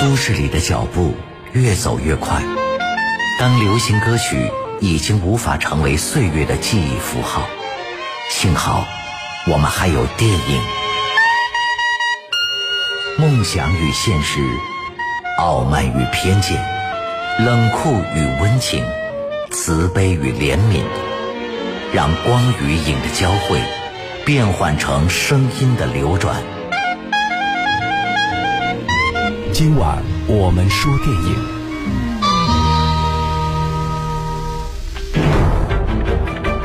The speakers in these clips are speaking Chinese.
都市里的脚步越走越快，当流行歌曲已经无法成为岁月的记忆符号，幸好我们还有电影。梦想与现实，傲慢与偏见，冷酷与温情，慈悲与怜悯，让光与影的交汇变换成声音的流转。今晚我们说电影。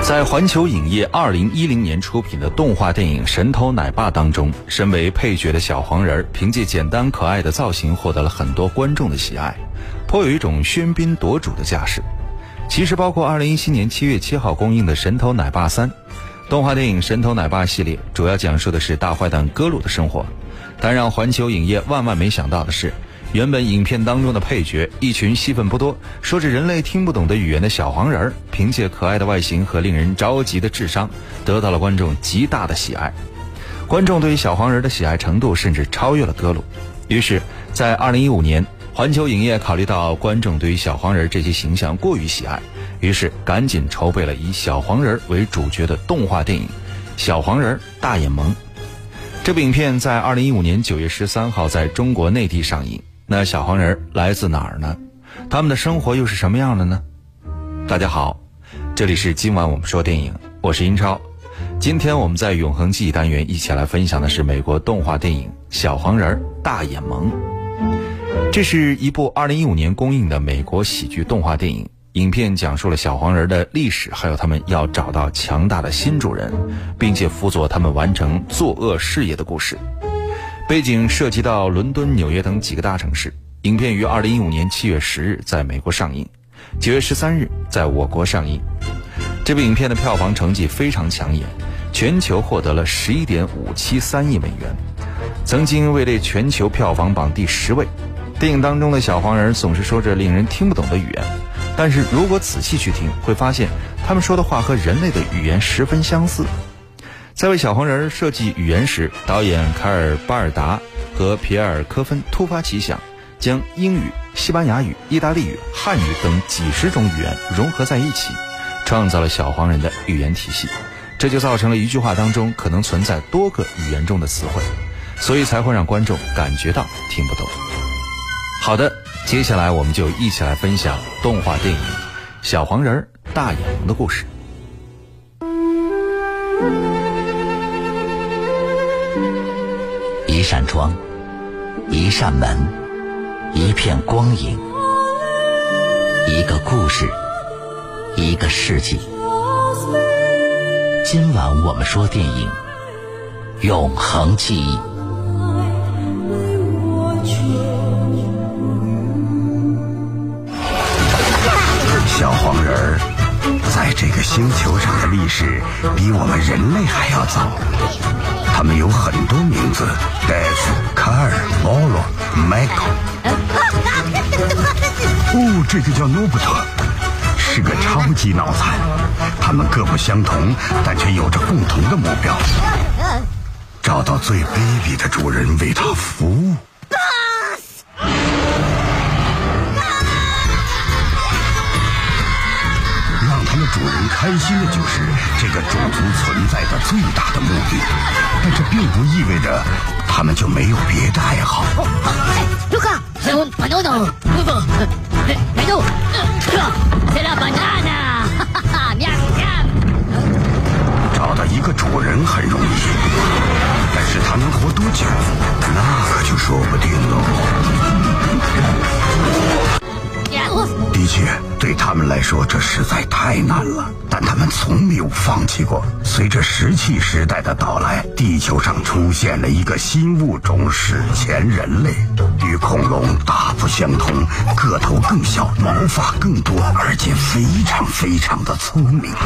在环球影业二零一零年出品的动画电影《神偷奶爸》当中，身为配角的小黄人儿，凭借简单可爱的造型，获得了很多观众的喜爱，颇有一种喧宾夺主的架势。其实，包括二零一七年七月七号公映的《神偷奶爸三》，动画电影《神偷奶爸》系列主要讲述的是大坏蛋哥鲁的生活。但让环球影业万万没想到的是，原本影片当中的配角，一群戏份不多、说着人类听不懂的语言的小黄人儿，凭借可爱的外形和令人着急的智商，得到了观众极大的喜爱。观众对于小黄人的喜爱程度甚至超越了格鲁。于是，在二零一五年，环球影业考虑到观众对于小黄人这些形象过于喜爱，于是赶紧筹备了以小黄人为主角的动画电影《小黄人大眼萌》。这部影片在二零一五年九月十三号在中国内地上映。那小黄人来自哪儿呢？他们的生活又是什么样的呢？大家好，这里是今晚我们说电影，我是英超。今天我们在永恒记忆单元一起来分享的是美国动画电影《小黄人大眼萌》。这是一部二零一五年公映的美国喜剧动画电影。影片讲述了小黄人的历史，还有他们要找到强大的新主人，并且辅佐他们完成作恶事业的故事。背景涉及到伦敦、纽约等几个大城市。影片于二零一五年七月十日在美国上映，九月十三日在我国上映。这部影片的票房成绩非常抢眼，全球获得了十一点五七三亿美元，曾经位列全球票房榜第十位。电影当中的小黄人总是说着令人听不懂的语言。但是如果仔细去听，会发现他们说的话和人类的语言十分相似。在为小黄人设计语言时，导演凯尔·巴尔达和皮埃尔·科芬突发奇想，将英语、西班牙语、意大利语、汉语等几十种语言融合在一起，创造了小黄人的语言体系。这就造成了一句话当中可能存在多个语言中的词汇，所以才会让观众感觉到听不懂。好的。接下来，我们就一起来分享动画电影《小黄人大眼萌》的故事。一扇窗，一扇门，一片光影，一个故事，一个世纪。今晚我们说电影《永恒记忆》。在这个星球上的历史比我们人类还要早。他们有很多名字：Dave、卡尔、Lolo、Michael。哦，这个叫诺布特，是个超级脑残。他们各不相同，但却有着共同的目标：找到最卑鄙的主人，为他服务。开心的就是这个种族存在的最大的目的，但这并不意味着他们就没有别的爱好。卢卡，是我巴诺诺，不不，没有，是拉巴纳纳，哈哈哈，喵喵。找到一个主人很容易，但是他能活多久，那可就说不定喽。的确，对他们来说这实在太难了，但他们从没有放弃过。随着石器时代的到来，地球上出现了一个新物种——史前人类，与恐龙大不相同，个头更小，毛发更多，而且非常非常的聪明。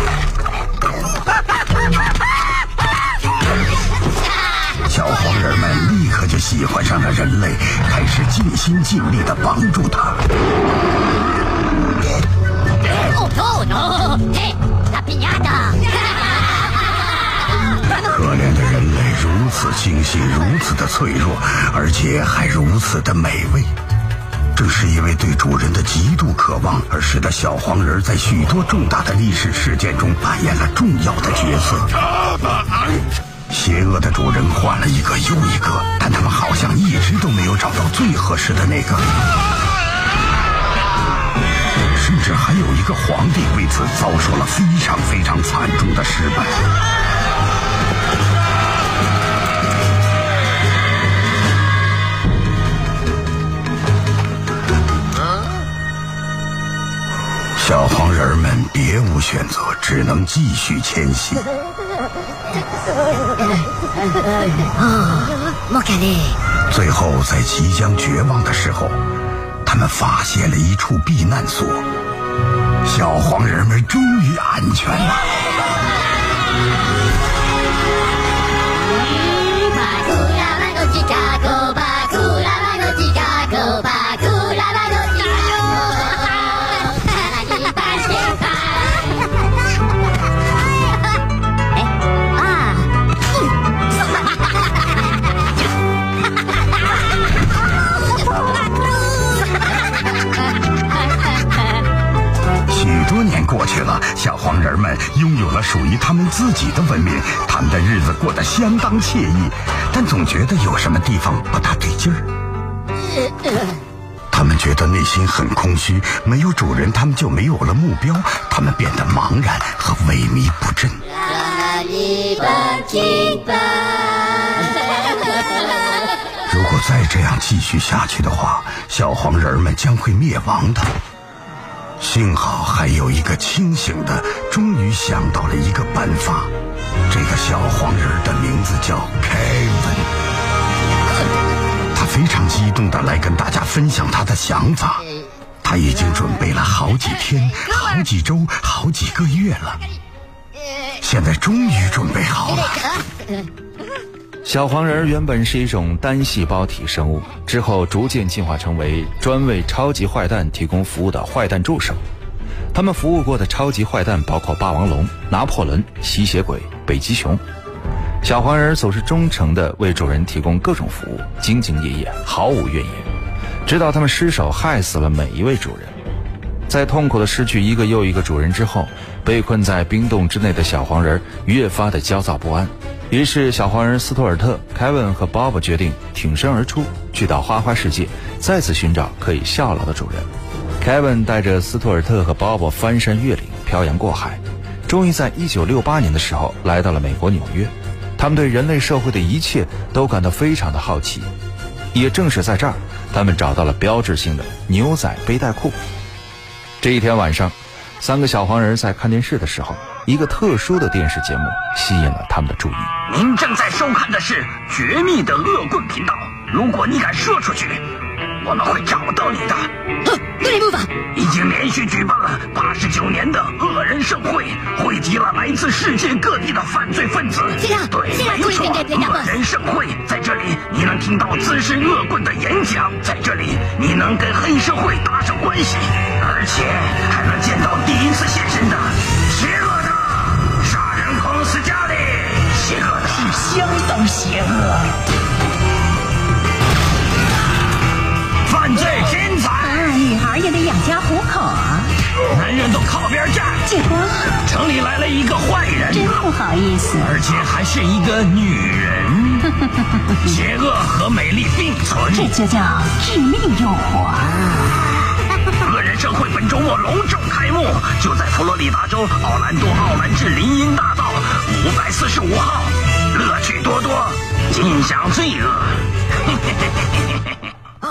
小黄人们立刻就喜欢上了人类，开始尽心尽力的帮助他。精细，如此的脆弱，而且还如此的美味。正是因为对主人的极度渴望，而使得小黄人在许多重大的历史事件中扮演了重要的角色。邪恶的主人换了一个又一个，但他们好像一直都没有找到最合适的那个。甚至还有一个皇帝为此遭受了非常非常惨重的失败。小黄人们别无选择，只能继续迁徙。最后，在即将绝望的时候，他们发现了一处避难所。小黄人们终于安全了。过去了，小黄人们拥有了属于他们自己的文明，他们的日子过得相当惬意，但总觉得有什么地方不大对劲儿。他们觉得内心很空虚，没有主人，他们就没有了目标，他们变得茫然和萎靡不振。如果再这样继续下去的话，小黄人们将会灭亡的。幸好还有一个清醒的，终于想到了一个办法。这个小黄人的名字叫凯文，他非常激动的来跟大家分享他的想法。他已经准备了好几天、好几周、好几个月了，现在终于准备好了。小黄人原本是一种单细胞体生物，之后逐渐进化成为专为超级坏蛋提供服务的坏蛋助手。他们服务过的超级坏蛋包括霸王龙、拿破仑、吸血鬼、北极熊。小黄人总是忠诚地为主人提供各种服务，兢兢业业，毫无怨言，直到他们失手害死了每一位主人。在痛苦地失去一个又一个主人之后，被困在冰洞之内的小黄人越发的焦躁不安。于是，小黄人斯图尔特、凯文和鲍勃决定挺身而出，去到花花世界，再次寻找可以效劳的主人。凯文带着斯图尔特和鲍勃翻山越岭，漂洋过海，终于在1968年的时候来到了美国纽约。他们对人类社会的一切都感到非常的好奇。也正是在这儿，他们找到了标志性的牛仔背带裤。这一天晚上，三个小黄人在看电视的时候。一个特殊的电视节目吸引了他们的注意。您正在收看的是《绝密的恶棍频道》。如果你敢说出去，我们会找到你的。哼，对你不法。已经连续举办了八十九年的恶人盛会，汇集了来自世界各地的犯罪分子。对，没错，恶人盛会在这里，你能听到资深恶棍的演讲，在这里你能跟黑社会搭上关系，而且还能见到第一次现身的邪恶的杀人狂。斯嘉丽，邪恶的是相当邪恶。犯罪天才，啊女孩也得养家。男人都靠边站。结果，城里来了一个坏人，真不好意思。而且还是一个女人。邪恶和美丽并存，这就叫致命诱惑。恶人盛会本周末隆重开幕，就在佛罗里达州奥兰多奥兰治林荫大道五百四十五号，乐趣多多，尽享罪恶。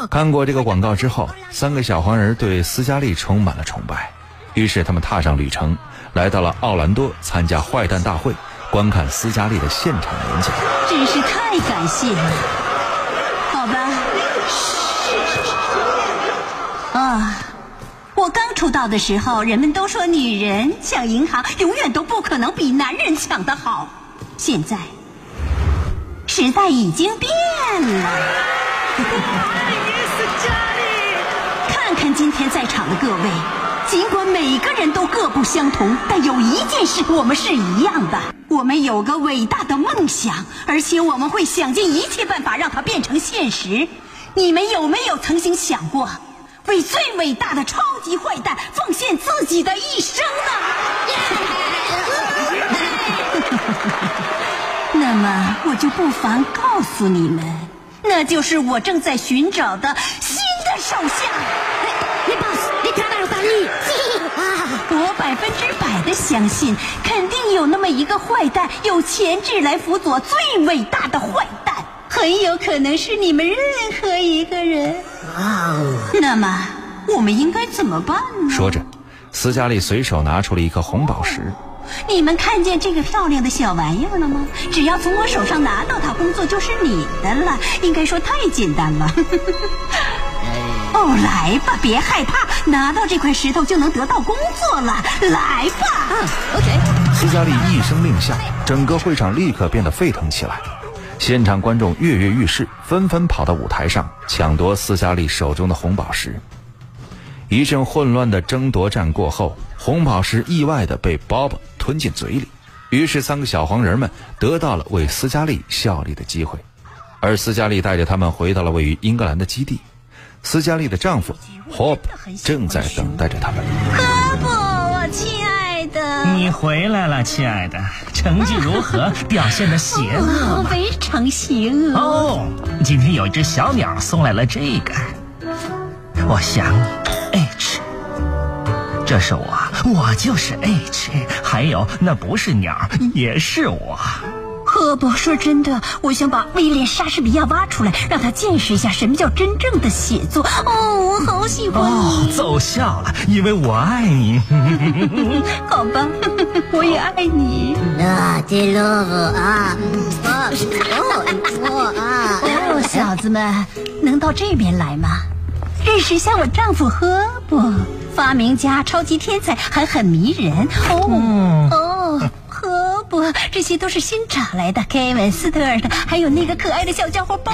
看过这个广告之后，三个小黄人对斯嘉丽充满了崇拜，于是他们踏上旅程，来到了奥兰多参加坏蛋大会，观看斯嘉丽的现场演讲。真是太感谢了，好吧。啊。我刚出道的时候，人们都说女人抢银行永远都不可能比男人抢的好。现在，时代已经变了。看看今天在场的各位，尽管每个人都各不相同，但有一件事我们是一样的：我们有个伟大的梦想，而且我们会想尽一切办法让它变成现实。你们有没有曾经想过？为最伟大的超级坏蛋奉献自己的一生呢？那么我就不妨告诉你们，那就是我正在寻找的新的手下。百分之百的相信，肯定有那么一个坏蛋有潜质来辅佐最伟大的坏蛋，很有可能是你们任何一个人。那么我们应该怎么办呢？说着，斯嘉丽随手拿出了一颗红宝石。你们看见这个漂亮的小玩意儿了吗？只要从我手上拿到它，工作就是你的了。应该说太简单了。哦，来吧，别害怕，拿到这块石头就能得到工作了。来吧。嗯，OK。斯嘉丽一声令下，整个会场立刻变得沸腾起来。现场观众跃跃欲试，纷纷跑到舞台上抢夺斯嘉丽手中的红宝石。一阵混乱的争夺战过后，红宝石意外的被 Bob 吞进嘴里，于是三个小黄人们得到了为斯嘉丽效力的机会，而斯嘉丽带着他们回到了位于英格兰的基地。斯嘉丽的丈夫 Hope 正在等待着他们。赫伯，我亲爱的，你回来了，亲爱的，成绩如何？表现的邪恶吗？非常邪恶。哦，今天有一只小鸟送来了这个，我想你。H，这是我，我就是 H。还有，那不是鸟，也是我。赫伯，说真的，我想把威廉·莎士比亚挖出来，让他见识一下什么叫真正的写作。哦，我好喜欢你。奏效了，因为我爱你。好吧，我也爱你。啊，迪洛啊，我啊，哦，小子们，能到这边来吗？认识一下我丈夫赫伯，发明家、超级天才，还很迷人。哦哦，这些都是新找来的。凯文斯特尔的，还有那个可爱的小家伙鲍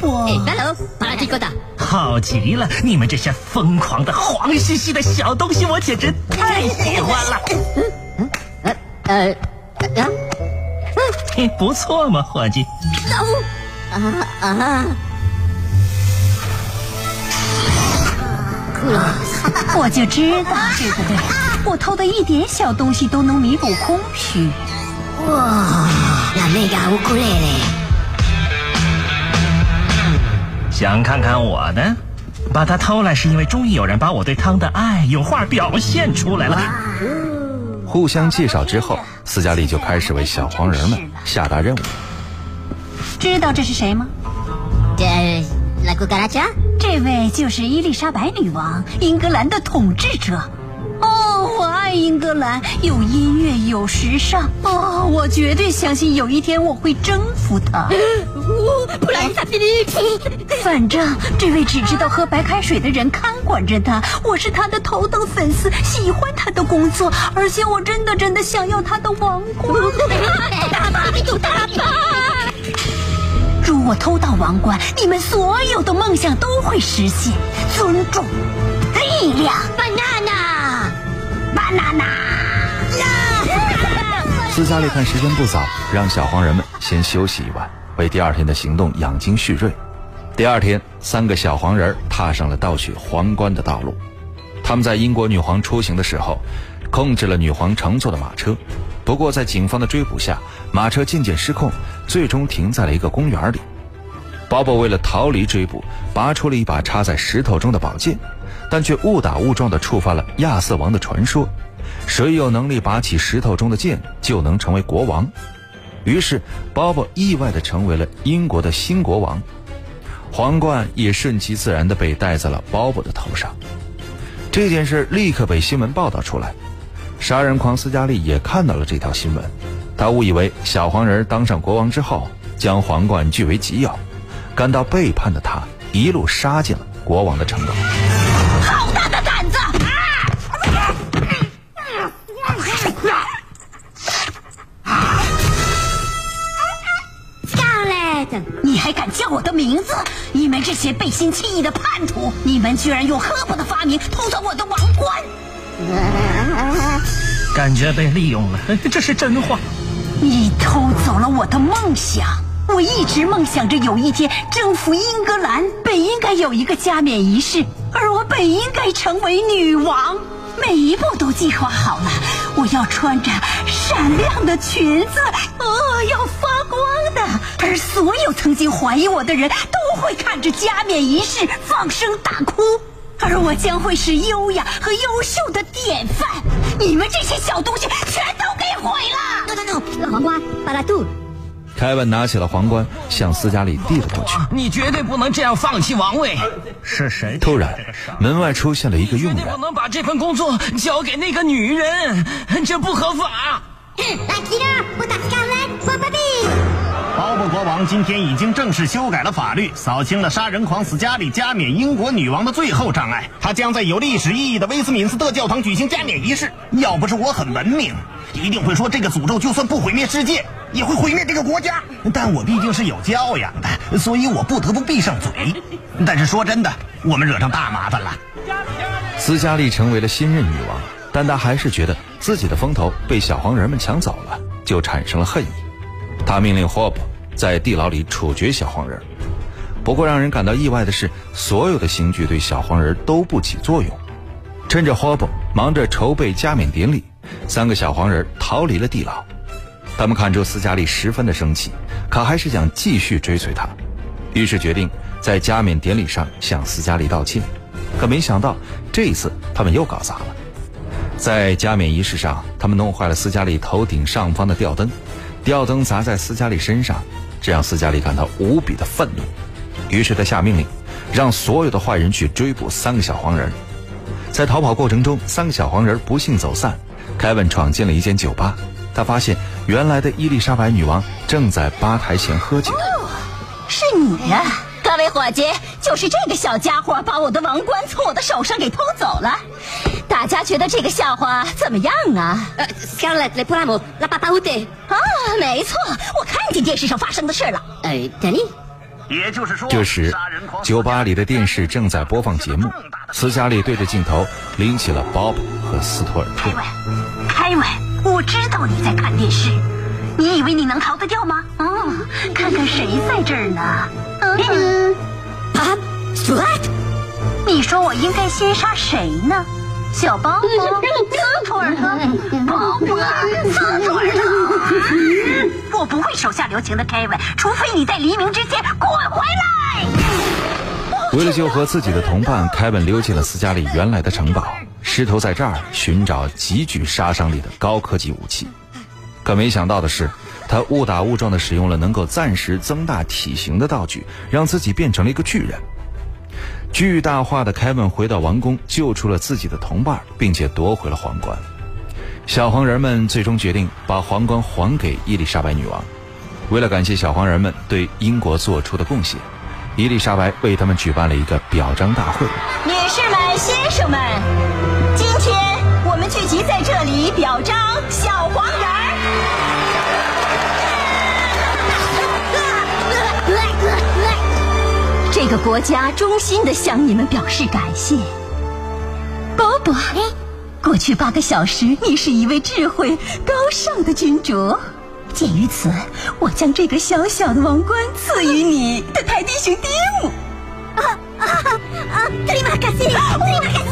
勃。Hello，巴拉提哥的。好极了，你们这些疯狂的、黄兮兮的小东西，我简直太喜欢了。嗯呃呃啊，嗯，不错嘛，伙计。啊啊。我就知道，对不对？我偷的一点小东西都能弥补空虚。哇，那那个乌克丽丽，想看看我的？把它偷来是因为终于有人把我对汤的爱有话表现出来了。互相介绍之后，斯嘉丽就开始为小黄人们下达任务。知道这是谁吗？这。拉古嘎拉加，这位就是伊丽莎白女王，英格兰的统治者。哦，我爱英格兰，有音乐，有时尚。哦，我绝对相信有一天我会征服它。布莱萨菲利，反正这位只知道喝白开水的人看管着他，我是他的头等粉丝，喜欢他的工作，而且我真的真的想要他的王冠。大巴，大巴。如我偷到王冠，你们所有的梦想都会实现。尊重，力量斯嘉丽看时间不早，让小黄人们先休息一晚，为第二天的行动养精蓄锐。第二天，三个小黄人踏上了盗取皇冠的道路。他们在英国女皇出行的时候，控制了女皇乘坐的马车。不过，在警方的追捕下，马车渐渐失控，最终停在了一个公园里。鲍勃为了逃离追捕，拔出了一把插在石头中的宝剑，但却误打误撞地触发了亚瑟王的传说：谁有能力拔起石头中的剑，就能成为国王。于是，鲍勃意外地成为了英国的新国王，皇冠也顺其自然地被戴在了鲍勃的头上。这件事立刻被新闻报道出来。杀人狂斯嘉丽也看到了这条新闻，他误以为小黄人当上国王之后将皇冠据为己有，感到背叛的他一路杀进了国王的城堡。你还敢叫我的名字？你们这些背信弃义的叛徒！你们居然用赫伯的发明偷走我的王冠！感觉被利用了，这是真话。你偷走了我的梦想，我一直梦想着有一天征服英格兰，本应该有一个加冕仪式，而我。本应该成为女王。每一步都计划好了，我要穿着闪亮的裙子，呃，要。而所有曾经怀疑我的人都会看着加冕仪式放声大哭，而我将会是优雅和优秀的典范。你们这些小东西全都给毁了！no no no，黄瓜，巴拉杜。凯文拿起了皇冠，向斯嘉丽递了过去。你绝对不能这样放弃王位！是谁？突然，门外出现了一个佣人。绝对不能把这份工作交给那个女人，这不合法。鲍勃国王今天已经正式修改了法律，扫清了杀人狂斯嘉丽加冕英国女王的最后障碍。他将在有历史意义的威斯敏斯特教堂举行加冕仪式。要不是我很文明，一定会说这个诅咒就算不毁灭世界。也会毁灭这个国家，但我毕竟是有教养的，所以我不得不闭上嘴。但是说真的，我们惹上大麻烦了。斯嘉丽成为了新任女王，但她还是觉得自己的风头被小黄人们抢走了，就产生了恨意。她命令霍布在地牢里处决小黄人。不过让人感到意外的是，所有的刑具对小黄人都不起作用。趁着霍布忙着筹备加冕典礼，三个小黄人逃离了地牢。他们看出斯嘉丽十分的生气，可还是想继续追随她，于是决定在加冕典礼上向斯嘉丽道歉。可没想到这一次他们又搞砸了。在加冕仪式上，他们弄坏了斯嘉丽头顶上方的吊灯，吊灯砸在斯嘉丽身上，这让斯嘉丽感到无比的愤怒。于是他下命令，让所有的坏人去追捕三个小黄人。在逃跑过程中，三个小黄人不幸走散。凯文闯进了一间酒吧。他发现，原来的伊丽莎白女王正在吧台前喝酒。是你呀，各位伙计，就是这个小家伙把我的王冠从我的手上给偷走了。大家觉得这个笑话怎么样啊？呃，Scarlett le paramo la papaude。啊，没错，我看见电视上发生的事了。呃，等你。也就是说，这时，酒吧里的电视正在播放节目。斯嘉丽对着镜头拎起了 Bob 和斯图尔特。凯文，凯文。我知道你在看电视，你以为你能逃得掉吗？嗯，看看谁在这儿呢？嗯，啊，what？你说我应该先杀谁呢？小包包、斯图尔特、包包、斯图尔特。我不会手下留情的，Kevin，除非你在黎明之前滚回来。为了救活自己的同伴，Kevin 溜进了斯嘉丽原来的城堡。试图在这儿寻找极具杀伤力的高科技武器，可没想到的是，他误打误撞地使用了能够暂时增大体型的道具，让自己变成了一个巨人。巨大化的凯文回到王宫，救出了自己的同伴，并且夺回了皇冠。小黄人们最终决定把皇冠还给伊丽莎白女王。为了感谢小黄人们对英国做出的贡献，伊丽莎白为他们举办了一个表彰大会。女士们、先生们。今天，我们聚集在这里表彰小黄人。个国家衷心的向你们表示感谢。波波，过去八个小时，你是一位智慧高尚的君主。鉴于此，我将这个小小的王冠赐予你的泰迪熊蒂姆。啊啊啊！特里马卡西，特里马卡西。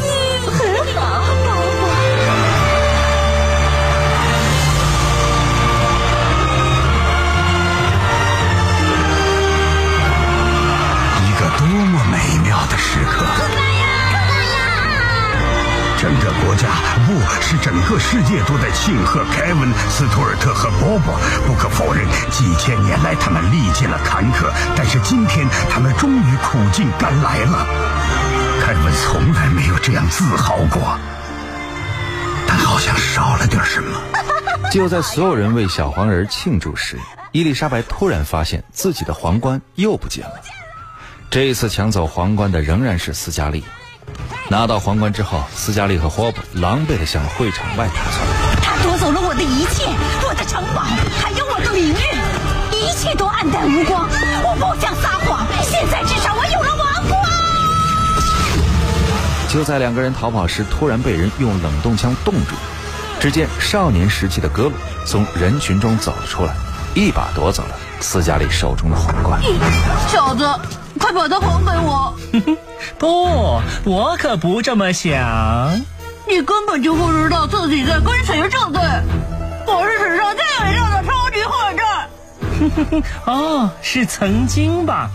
世界都在庆贺凯文、斯图尔特和波波。不可否认，几千年来他们历尽了坎坷，但是今天他们终于苦尽甘来了。凯文从来没有这样自豪过，但好像少了点什么。就在所有人为小黄人庆祝时，伊丽莎白突然发现自己的皇冠又不见了。这一次抢走皇冠的仍然是斯嘉丽。拿到皇冠之后，斯嘉丽和霍普狼狈地向会场外逃窜。他夺走了我的一切，我的城堡，还有我的名誉，一切都黯淡无光。我不想撒谎，现在至少我有了王冠。就在两个人逃跑时，突然被人用冷冻枪冻住。只见少年时期的格鲁从人群中走了出来，一把夺走了斯嘉丽手中的皇冠。小子，快把它还给我！不，我可不这么想。你根本就不知道自己在跟谁作对。我是史上最伟大的超级混战。哦，是曾经吧。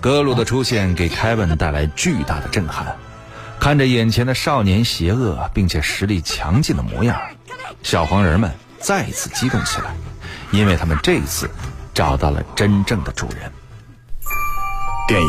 格鲁的出现给凯文带来巨大的震撼。看着眼前的少年邪恶并且实力强劲的模样，小黄人们再次激动起来，因为他们这次找到了真正的主人。电影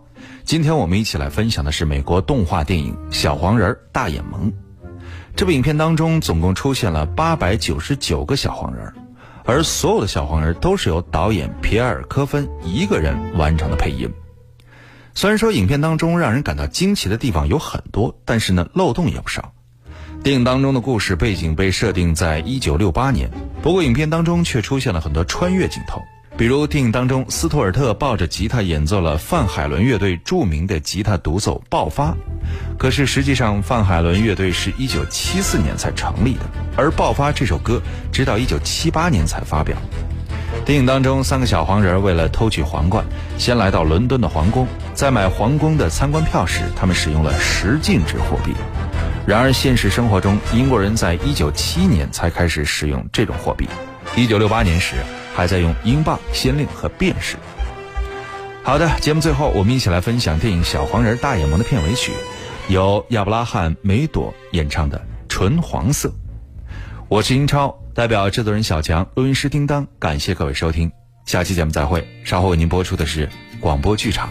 今天我们一起来分享的是美国动画电影《小黄人大眼萌》。这部影片当中总共出现了八百九十九个小黄人，而所有的小黄人都是由导演皮埃尔·科芬一个人完成的配音。虽然说影片当中让人感到惊奇的地方有很多，但是呢漏洞也不少。电影当中的故事背景被设定在一九六八年，不过影片当中却出现了很多穿越镜头，比如电影当中斯图尔特抱着吉他演奏了范海伦乐队著名的吉他独奏《爆发》，可是实际上范海伦乐队是一九七四年才成立的，而《爆发》这首歌直到一九七八年才发表。电影当中，三个小黄人为了偷取皇冠，先来到伦敦的皇宫，在买皇宫的参观票时，他们使用了十进制货币。然而，现实生活中，英国人在一九七年才开始使用这种货币，一九六八年时还在用英镑、先令和便士。好的，节目最后，我们一起来分享电影《小黄人大眼萌》的片尾曲，由亚伯拉罕·梅朵演唱的《纯黄色》。我是英超，代表制作人小强、录音师叮当，感谢各位收听，下期节目再会。稍后为您播出的是广播剧场。